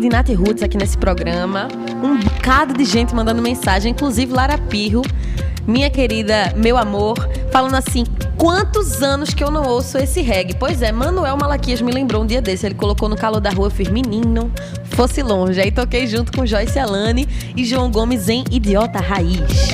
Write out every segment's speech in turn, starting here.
Nath Roots aqui nesse programa. Um bocado de gente mandando mensagem, inclusive Lara Pirro, minha querida, meu amor, falando assim: quantos anos que eu não ouço esse reggae? Pois é, Manuel Malaquias me lembrou um dia desse. Ele colocou no calor da rua, eu fiz menino, fosse longe. Aí toquei junto com Joyce Alane e João Gomes em Idiota Raiz.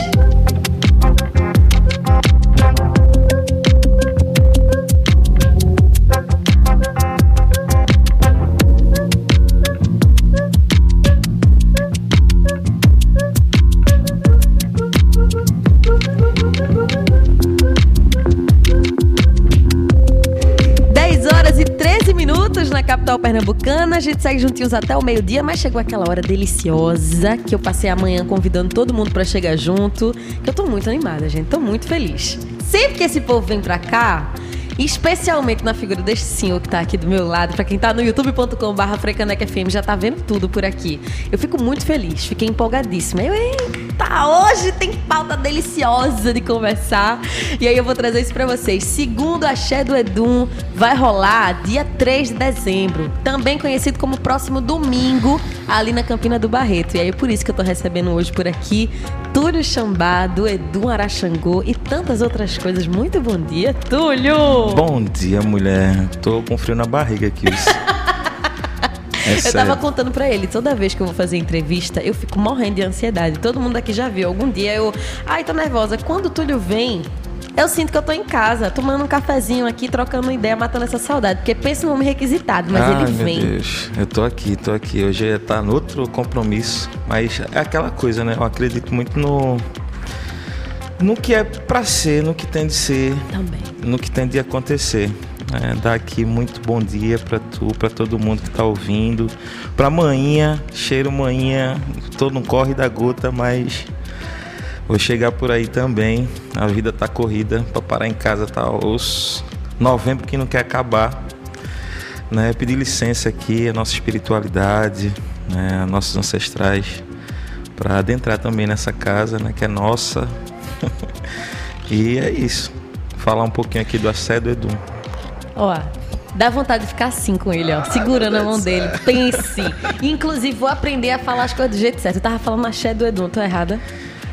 Pernambucana. A gente segue juntinhos até o meio-dia, mas chegou aquela hora deliciosa que eu passei amanhã convidando todo mundo para chegar junto. Que eu tô muito animada, gente. Tô muito feliz. Sempre que esse povo vem pra cá, especialmente na figura deste senhor que tá aqui do meu lado, para quem tá no youtube.com/barra FM já tá vendo tudo por aqui. Eu fico muito feliz, fiquei empolgadíssima. Eu, eita, hoje tem pauta deliciosa de conversar. E aí eu vou trazer isso para vocês. Segundo a Xé do Edum, vai rolar dia 3 de dezembro, também conhecido como próximo domingo, ali na Campina do Barreto. E aí é por isso que eu tô recebendo hoje por aqui Túlio Xambá, do Edu Araxangô e tantas outras coisas. Muito bom dia, Túlio! Bom dia, mulher. Tô com frio na barriga aqui. É eu tava contando para ele, toda vez que eu vou fazer entrevista, eu fico morrendo de ansiedade. Todo mundo aqui já viu. Algum dia eu. Ai, tô nervosa. Quando o Túlio vem, eu sinto que eu tô em casa, tomando um cafezinho aqui, trocando ideia, matando essa saudade. Porque pensa no homem requisitado, mas Ai, ele vem. Meu Deus, eu tô aqui, tô aqui. Hoje ia estar no outro compromisso. Mas é aquela coisa, né? Eu acredito muito no. No que é pra ser, no que tem de ser. Também. No que tem de acontecer. É, dar aqui muito bom dia para tu, para todo mundo que tá ouvindo. Pra manhã, cheiro manhã, tô no corre da gota, mas Vou chegar por aí também. A vida tá corrida para parar em casa tá os novembro que não quer acabar. Né? Pedir licença aqui a nossa espiritualidade, né? nossos ancestrais para adentrar também nessa casa, né, que é nossa. e é isso. Falar um pouquinho aqui do assédio Edu. Ó, Dá vontade de ficar assim com ele, ó, segurando a mão dele. Pense. Inclusive, vou aprender a falar as coisas do jeito certo. Eu tava falando axé do Edu, tô errada?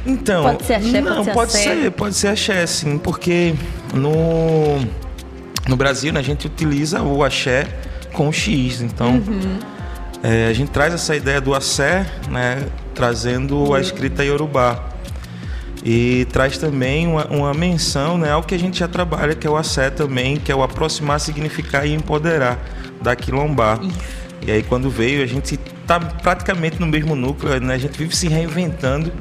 Então, pode ser axé, não, pode ser pode axé. ser, pode ser axé, sim, porque no no Brasil né, a gente utiliza o axé com o X, então Uhum. é, a gente traz essa ideia do axé, né, trazendo a escrita iorubá e traz também uma, uma menção, né, ao que a gente já trabalha, que é o axé também, que é o aproximar, significar e empoderar da quilombá. E aí quando veio a gente tá praticamente no mesmo núcleo, né, a gente vive se reinventando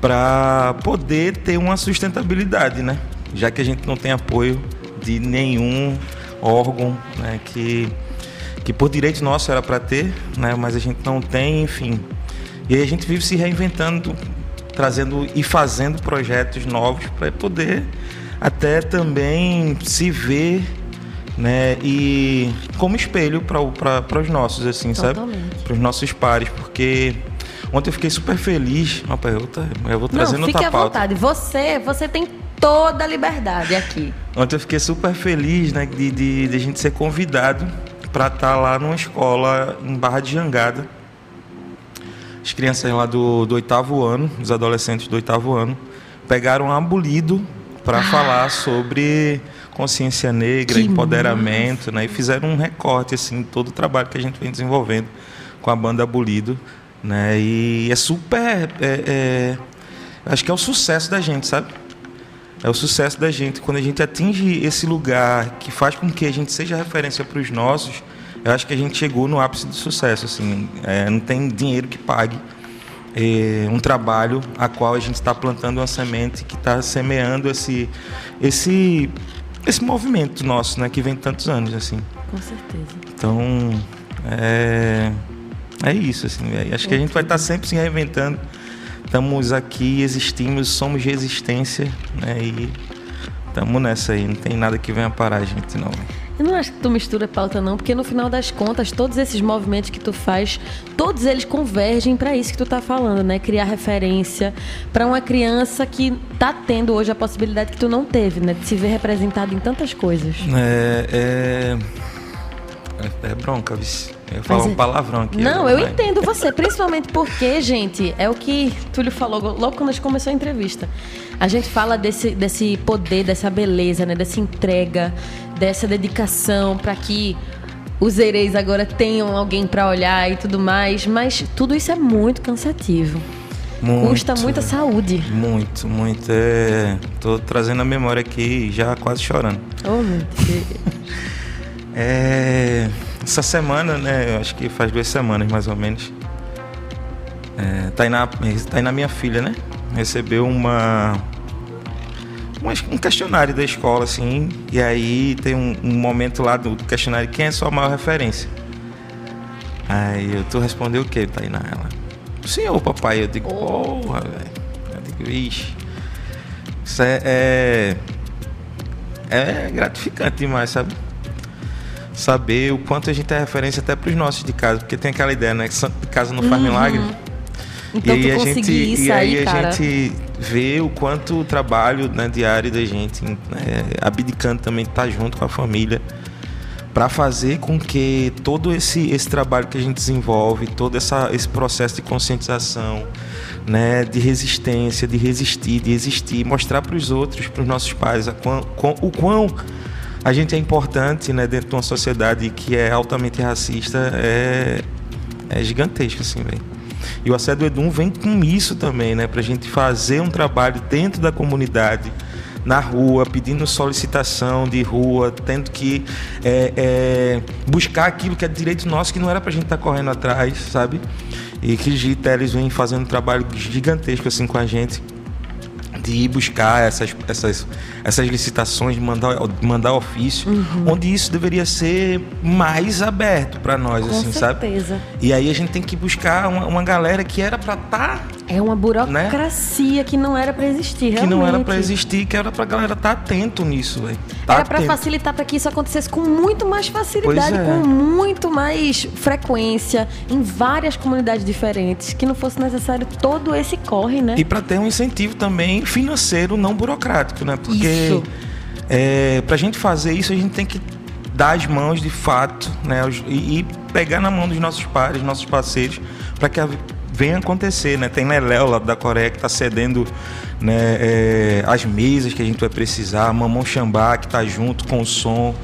para poder ter uma sustentabilidade, né? Já que a gente não tem apoio de nenhum órgão, né? Que, que por direito nosso era para ter, né? Mas a gente não tem, enfim. E aí a gente vive se reinventando, trazendo e fazendo projetos novos para poder até também se ver né? E como espelho para os nossos, assim, Totalmente. sabe? Para os nossos pares, porque ontem eu fiquei super feliz. Opa, eu, eu vou trazendo Não, fique à vontade. Você, você tem toda a liberdade aqui. Ontem eu fiquei super feliz, né, de, de, de a gente ser convidado para estar lá numa escola em Barra de Jangada. As crianças lá do, do oitavo ano, os adolescentes do oitavo ano, pegaram abolido para Ah. falar sobre consciência negra, Que empoderamento, né? E fizeram um recorte assim, todo o trabalho que a gente vem desenvolvendo com a banda Abolido, né? E é super, é, é, acho que é o sucesso da gente, sabe? É o sucesso da gente quando a gente atinge esse lugar que faz com que a gente seja referência para os nossos. Eu acho que a gente chegou no ápice do sucesso, assim. É, não tem dinheiro que pague é, um trabalho a qual a gente está plantando uma semente que está semeando esse, esse, esse movimento nosso, né, que vem tantos anos, assim. Com certeza. Então, é, é isso, assim. velho. Acho que a gente vai estar sempre se reinventando. Estamos aqui, existimos, somos resistência, né? E estamos nessa aí. Não tem nada que venha parar a gente, não. Eu não acho que tu mistura pauta, não, porque no final das contas, todos esses movimentos que tu faz, todos eles convergem para isso que tu tá falando, né? Criar referência para uma criança que tá tendo hoje a possibilidade que tu não teve, né? De se ver representado em tantas coisas. É, é, é bronca, vice. Eu Mas um palavrão aqui. Não, agora, eu mas- entendo você, principalmente porque, gente, é o que Túlio falou logo quando a gente começou a entrevista. A gente fala desse, desse poder, dessa beleza, né? Dessa entrega, dessa dedicação para que os ereis agora tenham alguém para olhar e tudo mais, mas tudo isso é muito cansativo. Muito, Custa muita saúde. Muito, muito. É, tô trazendo a memória aqui já quase chorando. Oh, meu Deus. É, essa semana, né? Eu acho que faz duas semanas mais ou menos. É, Tainá, Tainá, minha filha, né? Recebeu uma, uma- um questionário da escola, assim. E aí tem um, um momento lá do questionário: quem é sua maior referência? Aí eu, tu respondeu o que, Tainá? Ela, senhor, papai. Eu digo, porra, velho. Eu digo, ixi. Isso é, é, é gratificante demais, sabe? Saber o quanto a gente é referência até para os nossos de casa, porque tem aquela ideia, né, que casa não faz milagre. Então e aí a gente e aí aí, a cara. gente vê o quanto o trabalho né, diário da gente, né, abdicando também de estar junto com a família, para fazer com que todo esse, esse trabalho que a gente desenvolve, todo essa, esse processo de conscientização, né, de resistência, de resistir, de existir, mostrar para os outros, para os nossos pais, a quão- o quão a gente é importante né, dentro de uma sociedade que é altamente racista, é, é gigantesco, assim, velho. E o Assédio Edum vem com isso também, né? Pra gente fazer um trabalho dentro da comunidade, na rua, pedindo solicitação de rua, tendo que é, é, buscar aquilo que é direito nosso, que não era pra gente estar correndo atrás, sabe? E que Gi Teles vem fazendo um trabalho gigantesco assim com a gente de ir buscar essas, essas, essas licitações, de mandar, mandar ofício, onde isso deveria ser mais aberto para nós, Com assim, sabe? certeza. E aí a gente tem que buscar uma, uma galera que era para estar, É uma burocracia que não era para existir, Né? que não era para realmente. existir, que era pra galera estar atento nisso, velho. Tá Era para facilitar para que isso acontecesse com muito mais facilidade, é. com muito mais frequência, em várias comunidades diferentes, que não fosse necessário todo esse corre, né? E para ter um incentivo também financeiro, não burocrático, né? Porque é, para a gente fazer isso, a gente tem que dar as mãos de fato, né? E, e pegar na mão dos nossos pares, nossos parceiros, para que a- venha acontecer, né? Tem Leléo lá da Coreia que está cedendo né, é, as mesas que a gente vai precisar, Mamão Xambá que está junto com o som,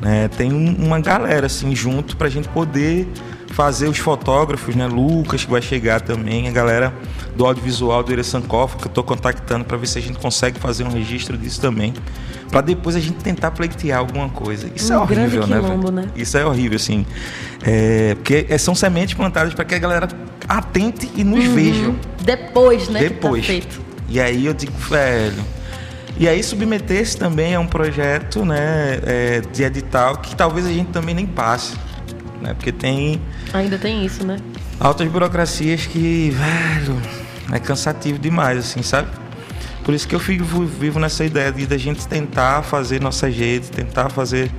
né? Tem um- uma galera assim junto para a gente poder fazer os fotógrafos, né? Lucas que vai chegar também, a galera do audiovisual do Eresankoff, que eu estou contactando para ver se a gente consegue fazer um registro disso também, para depois a gente tentar pleitear alguma coisa. Isso Um é horrível, né, quilombo, né? Isso é horrível, assim. É, porque é- são sementes plantadas para que a galera atente e nos vejam Depois, né? depois. Que tá. E aí eu digo, velho. E aí submeter-se também é um projeto, né, é, de edital que talvez a gente também nem passe, né? Porque tem Ainda tem isso, né? altas burocracias que, velho, é cansativo demais, assim, sabe? Por isso que eu fico, vivo nessa ideia de da gente tentar fazer nossa redes, tentar fazer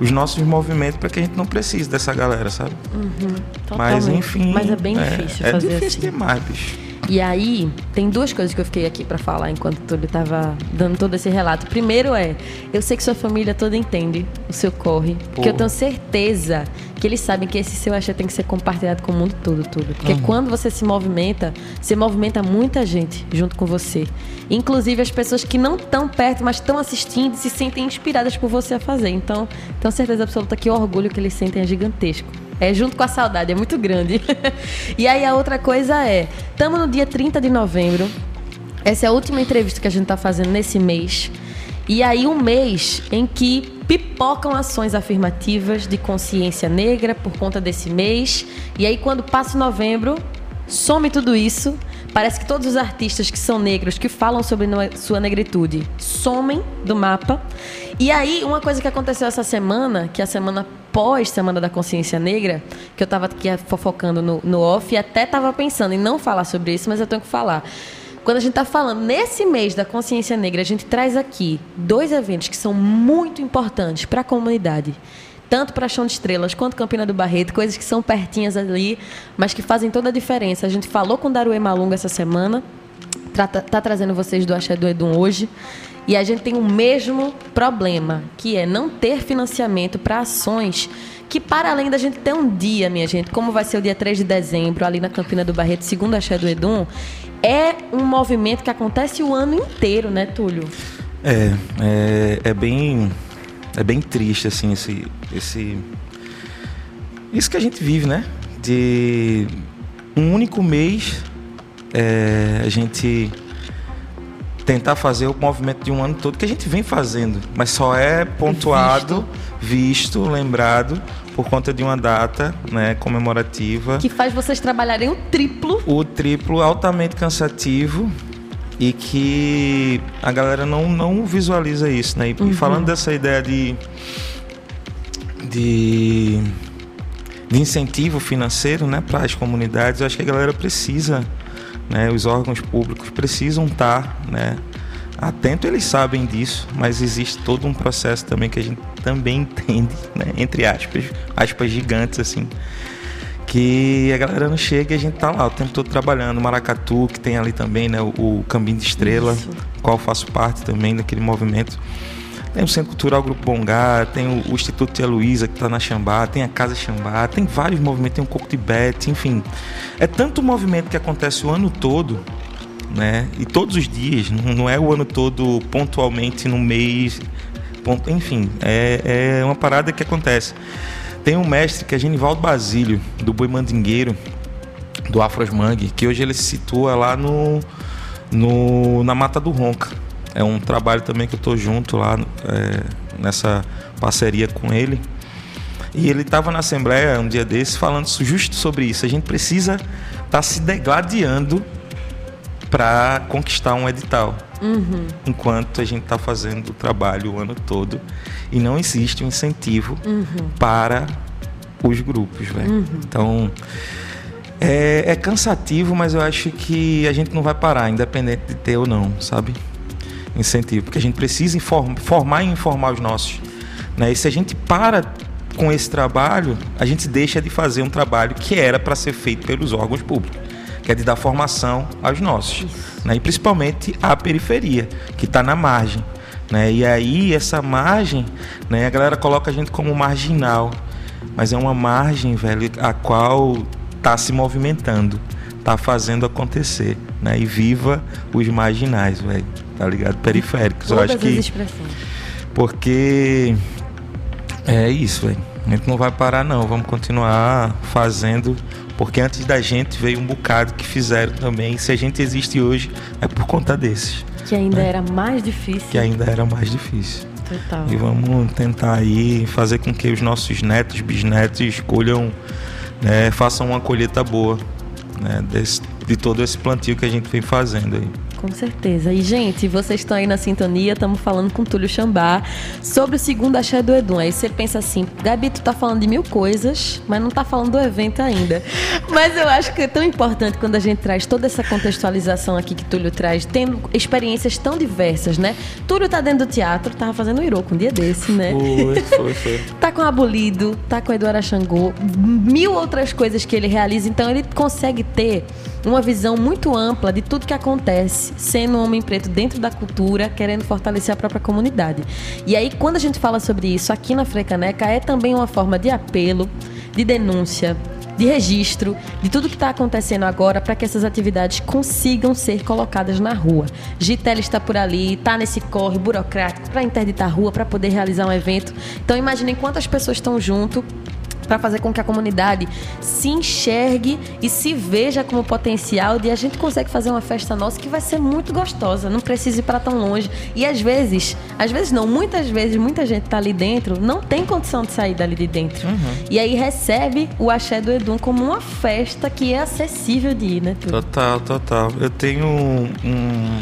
os nossos movimentos para que a gente não precise dessa galera, sabe? Uhum, Mas enfim. Mas é bem difícil é, fazer É difícil assim. demais, bicho. E aí, tem duas coisas que eu fiquei aqui para falar enquanto Túlio estava dando todo esse relato. Primeiro é, eu sei que sua família toda entende o seu corre, porque eu tenho certeza que eles sabem que esse seu axé tem que ser compartilhado com o mundo todo, Túlio. Porque Uhum. quando você se movimenta, você movimenta muita gente junto com você. Inclusive as pessoas que não estão perto, mas estão assistindo e se sentem inspiradas por você a fazer. Então, tenho certeza absoluta que o orgulho que eles sentem é gigantesco. É junto com a saudade, é muito grande. e aí a outra coisa é, estamos no dia 30 de novembro. Essa é a última entrevista que a gente está fazendo nesse mês. E aí um mês em que pipocam ações afirmativas de consciência negra por conta desse mês. E aí quando passa o novembro, some tudo isso. Parece que todos os artistas que são negros, que falam sobre sua negritude, somem do mapa. E aí, uma coisa que aconteceu essa semana, que é a semana pós Semana da Consciência Negra, que eu tava aqui fofocando no, no off e até tava pensando em não falar sobre isso, mas eu tenho que falar. Quando a gente está falando nesse mês da consciência negra, a gente traz aqui dois eventos que são muito importantes para a comunidade. Tanto para Chão de Estrelas quanto Campina do Barreto, coisas que são pertinhas ali, mas que fazem toda a diferença. A gente falou com Daruê Malunga essa semana, tá, tá- trazendo vocês do Axé do Edum hoje. E a gente tem o mesmo problema, que é não ter financiamento para ações que, para além da gente ter um dia, minha gente, como vai ser o dia 3 de dezembro, ali na Campina do Barreto, segundo Axé do Edum, é um movimento que acontece o ano inteiro, né, Túlio? É, é, é bem. É bem triste, assim, esse, esse. Isso que a gente vive, né? De um único mês é, a gente tentar fazer o movimento de um ano todo que a gente vem fazendo, mas só é pontuado, visto, lembrado por conta de uma data né, comemorativa. Que faz vocês trabalharem o triplo. O triplo altamente cansativo e que a galera não, não visualiza isso, né? E, e falando dessa ideia de, de, de incentivo financeiro né, para as comunidades, eu acho que a galera precisa, né, os órgãos públicos precisam estar né, atento, eles sabem disso, mas existe todo um processo também que a gente também entende, né, entre aspas, aspas gigantes assim, que a galera não chega e a gente tá lá o tempo todo trabalhando. Maracatu, que tem ali também, né? O, o Caminho de Estrela, Isso. qual eu faço parte também daquele movimento. Tem o Centro Cultural Grupo Bongá, tem o, o Instituto Tia Luísa, que está na Xambá, tem a Casa Xambá, tem vários movimentos, tem o Coco Tibete, enfim. É tanto movimento que acontece o ano todo, né? E todos os dias, não é o ano todo pontualmente no mês, ponto, enfim, é, é uma parada que acontece. Tem um mestre que é Genivaldo Basílio, do Boi Mandingueiro, do Afros Mangue, que hoje ele se situa lá no, no, na Mata do Ronca. É um trabalho também que eu estou junto lá é, nessa parceria com ele. E ele estava na Assembleia um dia desses falando justo sobre isso. A gente precisa estar tá se degladiando para conquistar um edital. Uhum. Enquanto a gente está fazendo o trabalho o ano todo e não existe um incentivo para os grupos, velho. Então é, é cansativo, mas eu acho que a gente não vai parar, independente de ter ou não, sabe? Incentivo, porque a gente precisa inform- formar e informar os nossos. Né? E se a gente para com esse trabalho, a gente deixa de fazer um trabalho que era para ser feito pelos órgãos públicos, que é de dar formação aos nossos, né? e principalmente à periferia, que está na margem. Né? E aí, essa margem, né? a galera coloca a gente como marginal, mas é uma margem, velho, a qual está se movimentando, está fazendo acontecer. Né? E viva os marginais, velho, tá ligado? Periféricos. Eu Todas acho que. Porque é isso, velho. A gente não vai parar não, vamos continuar fazendo, porque antes da gente veio um bocado que fizeram também. Se a gente existe hoje é por conta desses, Que ainda era mais difícil. que ainda era mais difícil. Total. E vamos tentar aí fazer com que os nossos netos, bisnetos escolham, né, façam uma colheita boa, né, desse- de todo esse plantio que a gente vem fazendo aí. Com certeza. E, gente, vocês estão aí na sintonia, estamos falando com Túlio Xambá sobre o segundo axé do Edum. Aí você pensa assim, Gabi, tu tá falando de mil coisas, mas não tá falando do evento ainda. Mas eu acho que é tão importante quando a gente traz toda essa contextualização aqui que Túlio traz, tendo experiências tão diversas, né? Túlio tá dentro do teatro, tava fazendo o Iroco um dia desse, né? Foi, foi, foi. tá com Abolido, tá com Eduardo Xangô, mil outras coisas que ele realiza, então ele consegue ter uma visão muito ampla de tudo que acontece, sendo um homem preto dentro da cultura, querendo fortalecer a própria comunidade. E aí, quando a gente fala sobre isso aqui na Frecaneca, é também uma forma de apelo, de denúncia, de registro de tudo que está acontecendo agora para que essas atividades consigam ser colocadas na rua. Gitel está por ali, está nesse corre burocrático para interditar a rua, para poder realizar um evento. Então imaginem quantas pessoas estão junto para fazer com que a comunidade se enxergue e se veja como potencial de a gente consegue fazer uma festa nossa que vai ser muito gostosa, não precisa ir para tão longe. E às vezes, às vezes não, muitas vezes muita gente tá ali dentro, não tem condição de sair dali de dentro. Uhum. E aí recebe o axé do Edum como uma festa que é acessível de ir, né? Total, total. Eu tenho um, um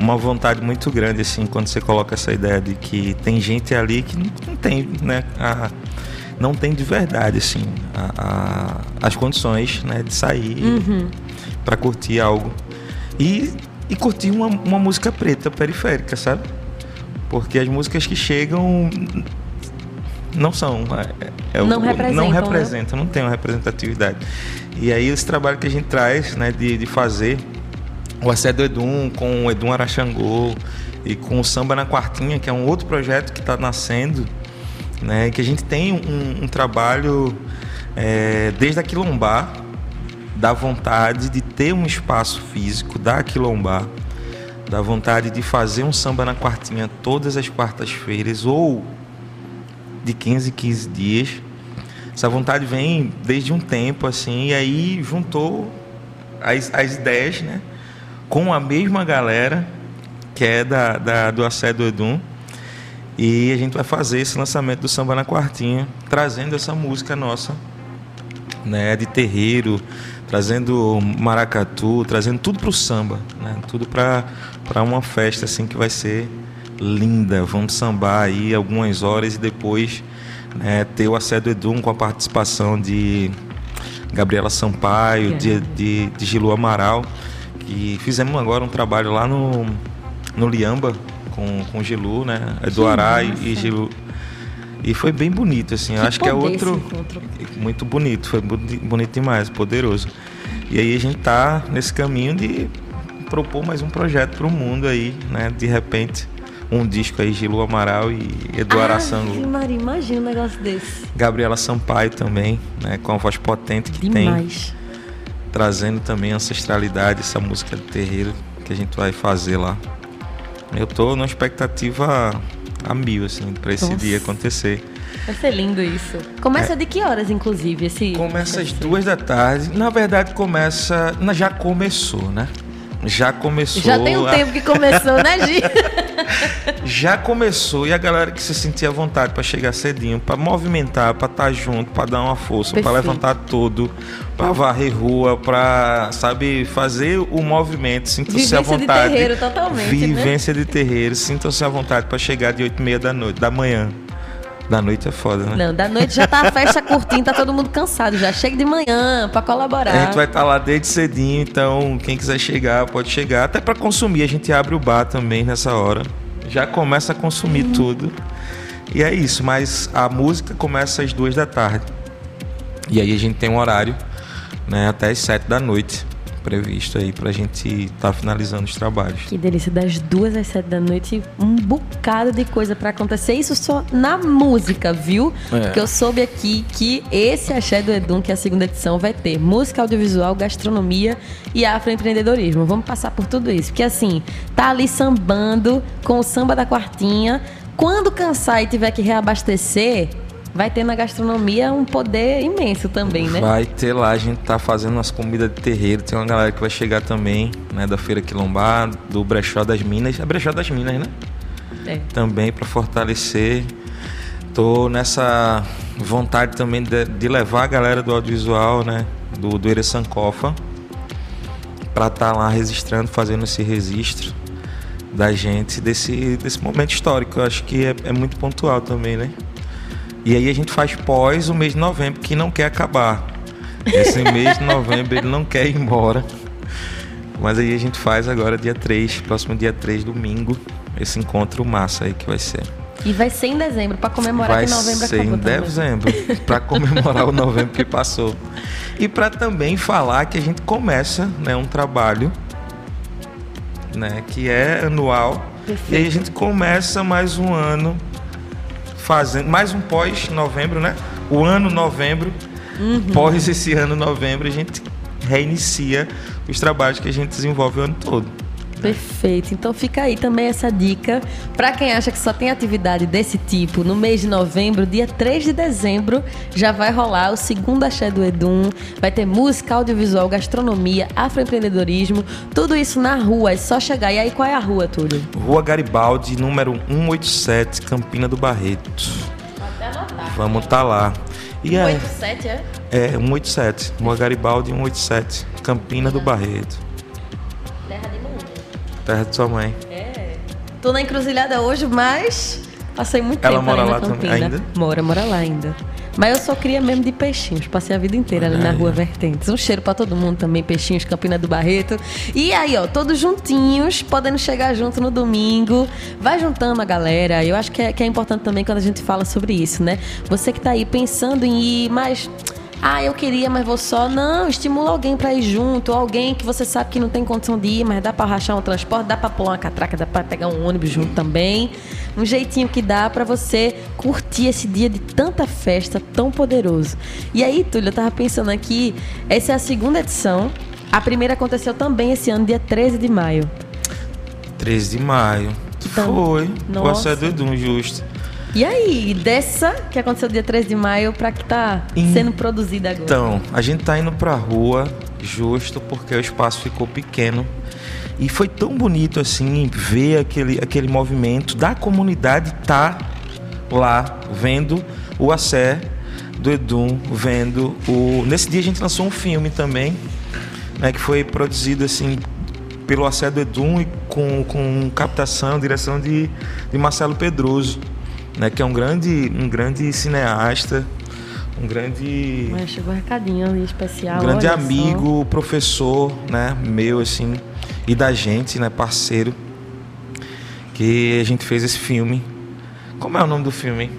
uma vontade muito grande assim quando você coloca essa ideia de que tem gente ali que não tem né a, não tem de verdade assim a, a, as condições né, de sair uhum. para curtir algo e, e curtir uma, uma música preta periférica, sabe? Porque as músicas que chegam não são é, é não, representam, não representam, né? não tem uma representatividade. E aí esse trabalho que a gente traz, né, de, de fazer o Acedo Edum com o Edum Araxangô e com o Samba na Quartinha, que é um outro projeto que está nascendo né? Que a gente tem um, um trabalho é, desde a Quilombar, da vontade de ter um espaço físico da Quilombar, da vontade de fazer um samba na quartinha todas as quartas-feiras ou de 15 em 15 dias. Essa vontade vem desde um tempo assim, e aí juntou as, as ideias, né? Com a mesma galera que é da, da do Assédio Edum e a gente vai fazer esse lançamento do Samba na Quartinha, trazendo essa música nossa, né, de terreiro, trazendo maracatu, trazendo tudo para o samba, né, tudo para uma festa assim que vai ser linda. Vamos sambar aí algumas horas e depois né, ter o Acedo Edum com a participação de Gabriela Sampaio, de, de, de Gilu Amaral, que fizemos agora um trabalho lá no, no Liamba, com, com Gilu, né? Eduará e, e Gilu. E foi bem bonito, assim. Eu acho que é outro. Muito bonito, foi bonito demais, poderoso. E aí a gente tá nesse caminho de propor mais um projeto para o mundo aí, né? De repente, um disco aí, Gilu Amaral e Eduardo ah, Sango. Maria, imagina um negócio desse. Gabriela Sampaio também, né? Com a voz potente que demais. tem. Trazendo também ancestralidade, essa música de terreiro que a gente vai fazer lá. Eu tô numa expectativa a mil, assim, para esse Nossa. dia acontecer. Vai ser lindo isso. Começa é. de que horas, inclusive, esse. Começa às duas da tarde. Na verdade, começa. Já começou, né? Já começou. Já tem um a... tempo que começou, né, Gi? Já começou e a galera que se sentia à vontade para chegar cedinho, para movimentar, para estar tá junto, para dar uma força, para levantar tudo, para varrer rua, para sabe fazer o movimento, sintam-se à vontade. Vivência de terreiro totalmente, né? Vivência né? de terreiro, sintam-se à vontade para chegar de oito e meia da noite, da manhã. Da noite é foda, né? Não, da noite já tá a festa curtinha, tá todo mundo cansado já. Chega de manhã para colaborar. A gente vai estar tá lá desde cedinho, então quem quiser chegar, pode chegar. Até para consumir, a gente abre o bar também nessa hora. Já começa a consumir uhum. tudo. E é isso, mas a música começa às duas da tarde. E aí a gente tem um horário né, até as sete da noite previsto aí pra gente estar tá finalizando os trabalhos. Que delícia, das duas às sete da noite, um bocado de coisa para acontecer. Isso só na música, viu? É. Porque eu soube aqui que esse Axé do Edum, que é a segunda edição, vai ter música audiovisual, gastronomia e afroempreendedorismo. Vamos passar por tudo isso. Porque assim, tá ali sambando com o samba da quartinha. Quando cansar e tiver que reabastecer, vai ter na gastronomia um poder imenso também, né? Vai ter lá, a gente tá fazendo umas comidas de terreiro, tem uma galera que vai chegar também, né, da Feira Quilombar, do Brechó das Minas, é Brechó das Minas, né? É. Também para fortalecer. Tô nessa vontade também de, de, levar a galera do audiovisual, né, do, do Ere Sankofa, para estar tá lá registrando, fazendo esse registro da gente desse, desse momento histórico. Eu acho que é, é muito pontual também, né? E aí a gente faz pós o mês de novembro, que não quer acabar. Esse mês de novembro ele não quer ir embora. Mas aí a gente faz agora dia 3, próximo dia 3, domingo, esse encontro massa aí que vai ser. E vai ser em dezembro, para comemorar vai que novembro ser acabou. em dezembro, para comemorar o novembro que passou. E para também falar que a gente começa né, um trabalho né, que é anual. Perfeito. E aí a gente começa mais um ano fazendo, mais um pós-novembro, né? O ano novembro, uhum. pós esse ano novembro, a gente reinicia os trabalhos que a gente desenvolve o ano todo. Perfeito. Então fica aí também essa dica para quem acha que só tem atividade desse tipo. No mês de novembro, dia 3 de dezembro, já vai rolar o segundo Axé do Edum. Vai ter música, audiovisual, gastronomia, afroempreendedorismo, tudo isso na rua. É só chegar. E aí, qual é a rua, Túlio? Rua Garibaldi, número 187, Campina do Barreto. Até anotar. Vamos estar tá lá. E 187, é? É, 187. Rua Garibaldi, 187, Campina do Barreto. Terra de sua mãe. É. Tô na encruzilhada hoje, mas passei muito Ela tempo mora ali lá na também ainda? Mora, mora lá ainda. Mas eu só cria mesmo de peixinhos. Passei a vida inteira ali na rua Vertentes. Um cheiro para todo mundo também, peixinhos, Campina do Barreto. E aí, ó, todos juntinhos, podendo chegar junto no domingo. Vai juntando a galera. Eu acho que é, que é importante também quando a gente fala sobre isso, né? Você que tá aí pensando em ir, mas ah, eu queria, mas vou só. Não, estimula alguém para ir junto, alguém que você sabe que não tem condição de ir, mas dá para rachar um transporte, dá para pular uma catraca, dá para pegar um ônibus junto também. Um jeitinho que dá para você curtir esse dia de tanta festa tão poderoso. E aí, Túlio, eu tava pensando aqui, essa é a segunda edição. A primeira aconteceu também esse ano, dia 13 de maio. 13 de maio. Então, Foi. Nossa. O do Edum, justo. E aí, dessa que aconteceu dia 3 de maio, para que tá sendo produzida agora? Então, a gente tá indo pra rua justo porque o espaço ficou pequeno. E foi tão bonito assim ver aquele, aquele movimento da comunidade tá lá vendo o Acé do Edum, vendo o. Nesse dia a gente lançou um filme também, né, que foi produzido assim pelo Acé do Edum e com, com captação, direção de, de Marcelo Pedroso né, que é um grande, um grande cineasta, um grande. Mas chegou um recadinho ali especial. Um grande amigo, só. professor, né, meu assim, e da gente, né, parceiro, que a gente fez esse filme. Como é o nome do filme?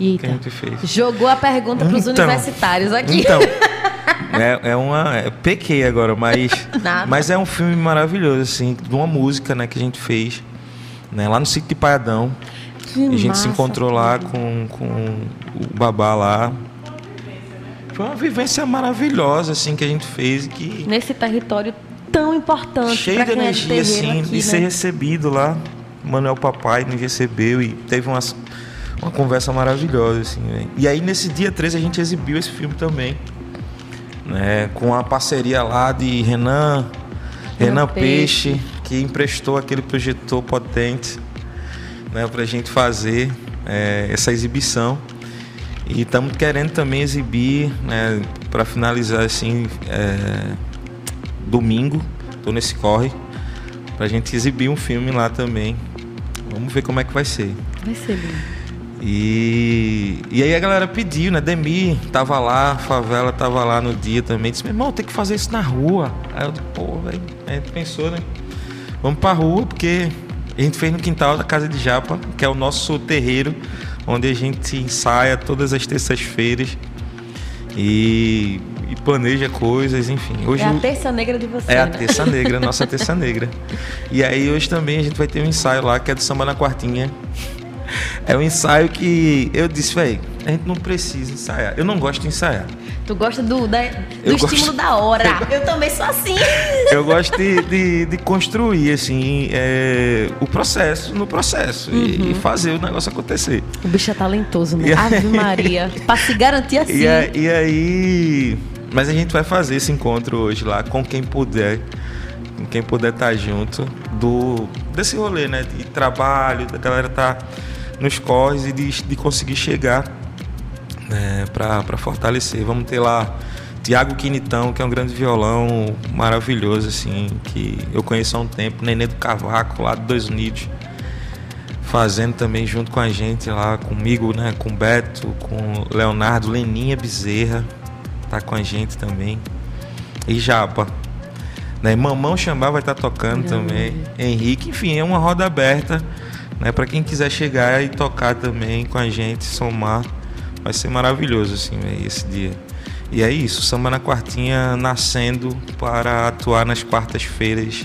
Eita. Que a gente fez. Jogou a pergunta para os então, universitários aqui. Então, é, é uma. É, pequei agora, mas. Nada. Mas é um filme maravilhoso, assim, de uma música né, que a gente fez né, lá no sítio de Paiadão. Que a gente se encontrou lá com, com o babá lá. Foi uma vivência maravilhosa, assim, que a gente fez. Que... Nesse território tão importante. Cheio de é energia, é assim, aqui, de né? ser recebido lá. Manuel Papai nos recebeu e teve uma, uma conversa maravilhosa, assim, né? E aí, nesse dia 13, a gente exibiu esse filme também. Né, com a parceria lá de Renan, Renan, Renan Peixe, Peixe, que emprestou aquele projetor potente né, para a gente fazer é, essa exibição. E estamos querendo também exibir, né, para finalizar assim, é, domingo, estou nesse corre, para a gente exibir um filme lá também. Vamos ver como é que vai ser. Vai ser lindo. E, e aí a galera pediu, né? Demi tava lá, favela tava lá no dia também. Disse, meu irmão, tem que fazer isso na rua. Aí eu disse, pô, velho. A gente pensou, né? Vamos pra rua, porque a gente fez no quintal da Casa de Japa, que é o nosso terreiro, onde a gente ensaia todas as terças-feiras e, e, planeja coisas, enfim. Hoje é a terça negra de você. É né? a terça negra, nossa terça negra. E aí hoje também a gente vai ter um ensaio lá, que é do Samba na Quartinha. É um ensaio que eu disse, velho, a gente não precisa ensaiar. Eu não gosto de ensaiar. Tu gosta do, da, do estímulo gosto, da hora. Eu, eu, também sou assim. Eu gosto de, de, de construir, assim, é, o processo no processo uhum. e, e, fazer o negócio acontecer. O bicho é talentoso, né? Ave Maria. pra se garantir assim. E, a, e aí. Mas a gente vai fazer esse encontro hoje lá com quem puder. Com quem puder estar tá junto do, desse rolê, né? De trabalho, da galera tá nos corres e de, de conseguir chegar né, para fortalecer. Vamos ter lá Tiago Quinitão, que é um grande violão maravilhoso, assim, que eu conheço há um tempo. Nenê do Cavaco, lá dos Dois Unidos. Fazendo também junto com a gente lá, comigo, né? Com Beto, com Leonardo, Leninha Bezerra. Tá com a gente também. E Japa. Né? Mamão Xambá vai estar tá tocando também. Henrique, enfim, é uma roda aberta. Né? Para quem quiser chegar e tocar também com a gente, somar. Vai ser maravilhoso, assim, esse dia. E é isso, Samba na Quartinha nascendo para atuar nas quartas-feiras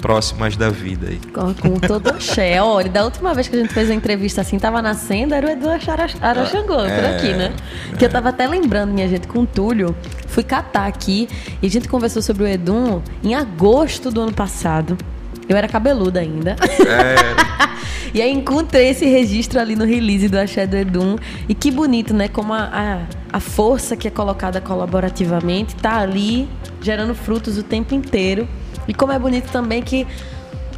próximas da vida. Aí. Com, com todo axé. Olha, da última vez que a gente fez a entrevista assim, tava nascendo, era o Edu Araxangô, é, por aqui, né? É. Que eu tava até lembrando, minha gente, com o Túlio, fui catar aqui e a gente conversou sobre o Edu em agosto do ano passado. Eu era cabeluda ainda. É. e aí encontrei esse registro ali no release do Axé do Edum. E que bonito, né? Como a, a, a força que é colocada colaborativamente tá ali gerando frutos o tempo inteiro. E como é bonito também que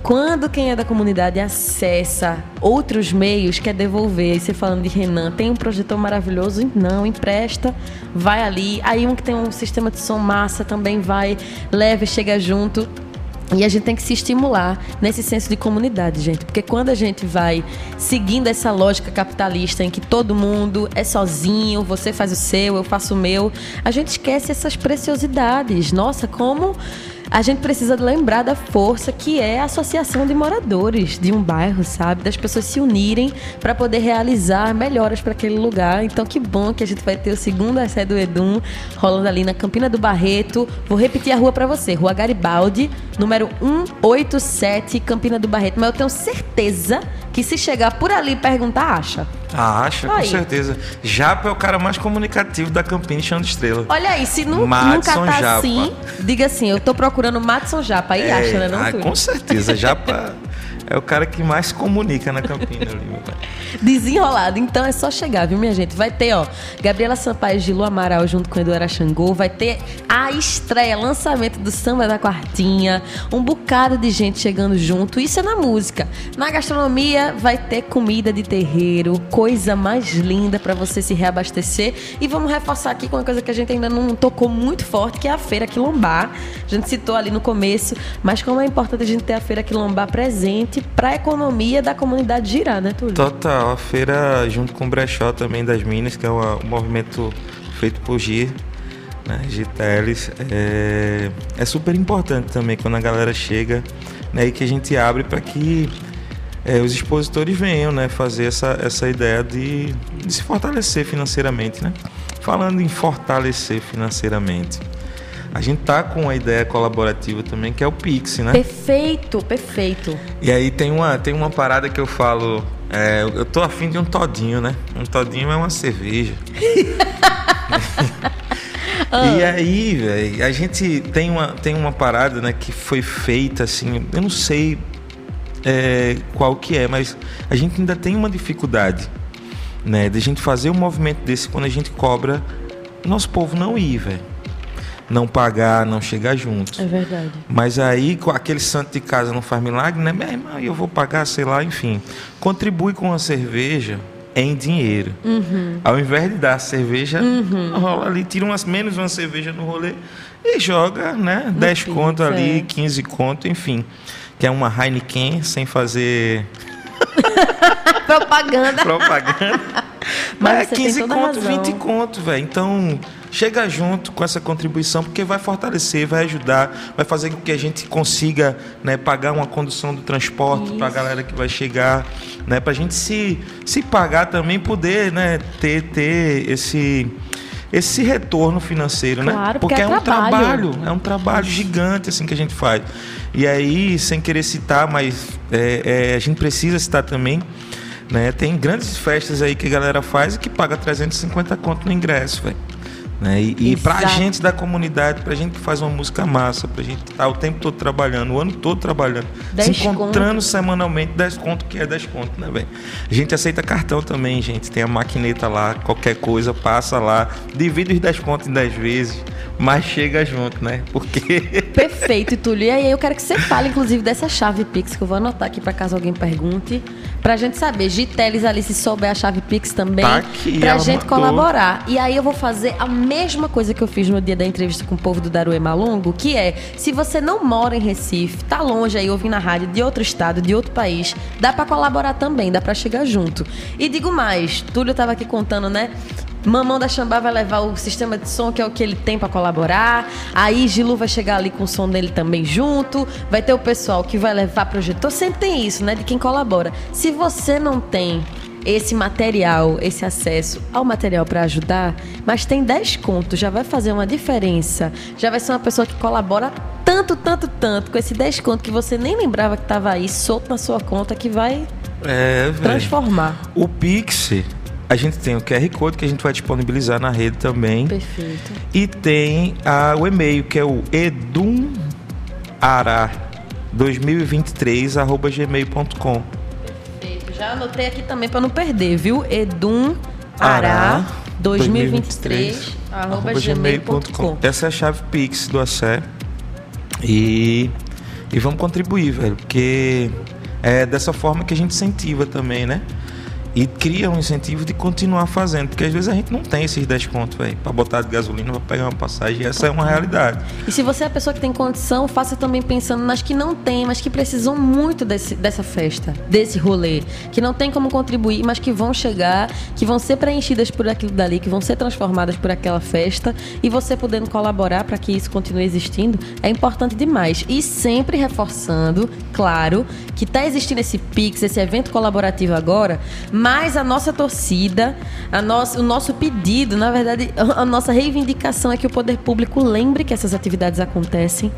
quando quem é da comunidade acessa outros meios, quer devolver. E você falando de Renan, tem um projetor maravilhoso, não, empresta, vai ali. Aí um que tem um sistema de som massa também vai, leva e chega junto. E a gente tem que se estimular nesse senso de comunidade, gente. Porque quando a gente vai seguindo essa lógica capitalista em que todo mundo é sozinho, você faz o seu, eu faço o meu, a gente esquece essas preciosidades. Nossa, como a gente precisa lembrar da força que é a associação de moradores de um bairro, sabe? Das pessoas se unirem para poder realizar melhoras para aquele lugar. Então, que bom que a gente vai ter o segundo essay do Edum rolando ali na Campina do Barreto. Vou repetir a rua para você: Rua Garibaldi, número 187, Campina do Barreto. Mas eu tenho certeza que se chegar por ali e perguntar, acha. Ah, acha, aí. com certeza. Japa é o cara mais comunicativo da Campina Chão de Estrela. Olha aí, se nu Madison nunca tá Japa. assim, diga assim, eu tô procurando Madison Japa. Aí é, acha, né? Não ah, com certeza. Japa é o cara que mais comunica na Campina. Desenrolado. Então é só chegar, viu, minha gente? Vai ter, ó, Gabriela Sampaio de Lu Amaral junto com Eduardo Xangô. Vai ter a estreia, lançamento do Samba da Quartinha. Um bocado de gente chegando junto. Isso é na música. Na gastronomia vai ter comida de terreiro, coisa mais linda para você se reabastecer. E vamos reforçar aqui com uma coisa que a gente ainda não tocou muito forte, que é a Feira Quilombar. A gente citou ali no começo, mas como é importante a gente ter a Feira Quilombar presente para a economia da comunidade girar, né, Túlio? Total. A feira, junto com o Brechó também das Minas, que é um movimento feito por GIR, né, GTLs, é, é super importante também quando a galera chega né, e que a gente abre para que é, os expositores venham né, fazer essa, essa ideia de, de se fortalecer financeiramente. Né? Falando em fortalecer financeiramente, a gente tá com uma ideia colaborativa também, que é o Pix, né? Perfeito, perfeito. E aí tem uma, tem uma parada que eu falo. É, eu tô afim de um todinho, né? Um todinho é uma cerveja. ah. E aí, velho, a gente tem uma, tem uma parada, né, que foi feita assim, eu não sei é, qual que é, mas a gente ainda tem uma dificuldade, né, de a gente fazer um movimento desse quando a gente cobra o nosso povo não ir, velho não pagar, não chegar junto. É verdade. Mas aí, com aquele santo de casa não faz milagre, né? Meu irmão, eu vou pagar, sei lá, enfim. Contribui com a cerveja em dinheiro. Uhum. Ao invés de dar cerveja, uhum. rola ali, tira umas, menos uma cerveja no rolê e joga, né? No 10 fim, conto ali, é. 15 conto, enfim. Que é uma Heineken sem fazer. Propaganda. Propaganda. Mas, Mas é 15 conto, 20 conto, velho. Então chega junto com essa contribuição, porque vai fortalecer, vai ajudar, vai fazer com que a gente consiga né, pagar uma condução do transporte para a galera que vai chegar, né, para a gente se, se pagar também, poder né, ter, ter esse esse retorno financeiro, né? claro, né? Porque, porque é, é, um trabalho. trabalho, é um trabalho gigante assim que a gente faz. E aí, sem querer citar, mas é, é, a gente precisa citar também, né? Tem grandes festas aí que a galera faz e que paga 350 conto no ingresso, velho. Né? E, e para a gente da comunidade, para a gente que faz uma música massa, para a gente estar tá o tempo todo trabalhando, o ano todo trabalhando, se encontrando semanalmente, 10 conto que é 10 conto, né, velho? A gente aceita cartão também, gente. Tem a maquineta lá, qualquer coisa, passa lá, divide os 10 contos em 10 vezes. mas chega junto, né? Porque. Perfeito, Túlio. E aí eu quero que você fale, inclusive, dessa chave Pix, que eu vou anotar aqui para caso alguém pergunte. Pra gente saber. Giteles ali, se souber a chave Pix também. Tá aqui, pra gente mandou. colaborar. E aí eu vou fazer a mesma coisa que eu fiz no dia da entrevista com o povo do Daruê Malungo, que é, se você não mora em Recife, tá longe aí ouvindo a rádio de outro estado, de outro país, dá pra colaborar também, dá pra chegar junto. E digo mais, Túlio tava aqui contando, né? Mamão da Xambá vai levar o sistema de som, que é o que ele tem pra colaborar. Aí Gilu vai chegar ali com o som dele também junto. Vai ter o pessoal que vai levar projetor. Sempre tem isso, né? De quem colabora. Se você não tem esse material, esse acesso ao material para ajudar, mas tem 10 contos, já vai fazer uma diferença. Já vai ser uma pessoa que colabora tanto, tanto, tanto com esse 10 contos que você nem lembrava que estava aí solto na sua conta que vai É, transformar. O Pix, a gente tem o QR Code que a gente vai disponibilizar na rede também. Perfeito. E tem a- o e-mail, que é o edumara2023.gmail.com. Perfeito. Já anotei aqui também para não perder, viu? Edum Ará, Ará 2023 arroba gmail.com. Essa é a chave Pix do ACE. E, e vamos contribuir, velho, porque é dessa forma que a gente incentiva também, né? E cria um incentivo de continuar fazendo, porque às vezes a gente não tem esses 10 pontos, pra botar de gasolina, pra pegar uma passagem, essa é uma realidade. E se você é a pessoa que tem condição, faça também pensando nas que não tem, mas que precisam muito desse, dessa festa, desse rolê. Que não tem como contribuir, mas que vão chegar, que vão ser preenchidas por aquilo dali, que vão ser transformadas por aquela festa. E você podendo colaborar para que isso continue existindo, é importante demais. E sempre reforçando, claro, que está existindo esse Pix, esse evento colaborativo agora, a nossa torcida, a nossa, o nosso pedido, na verdade, a nossa reivindicação é que o poder público lembre que essas atividades acontecem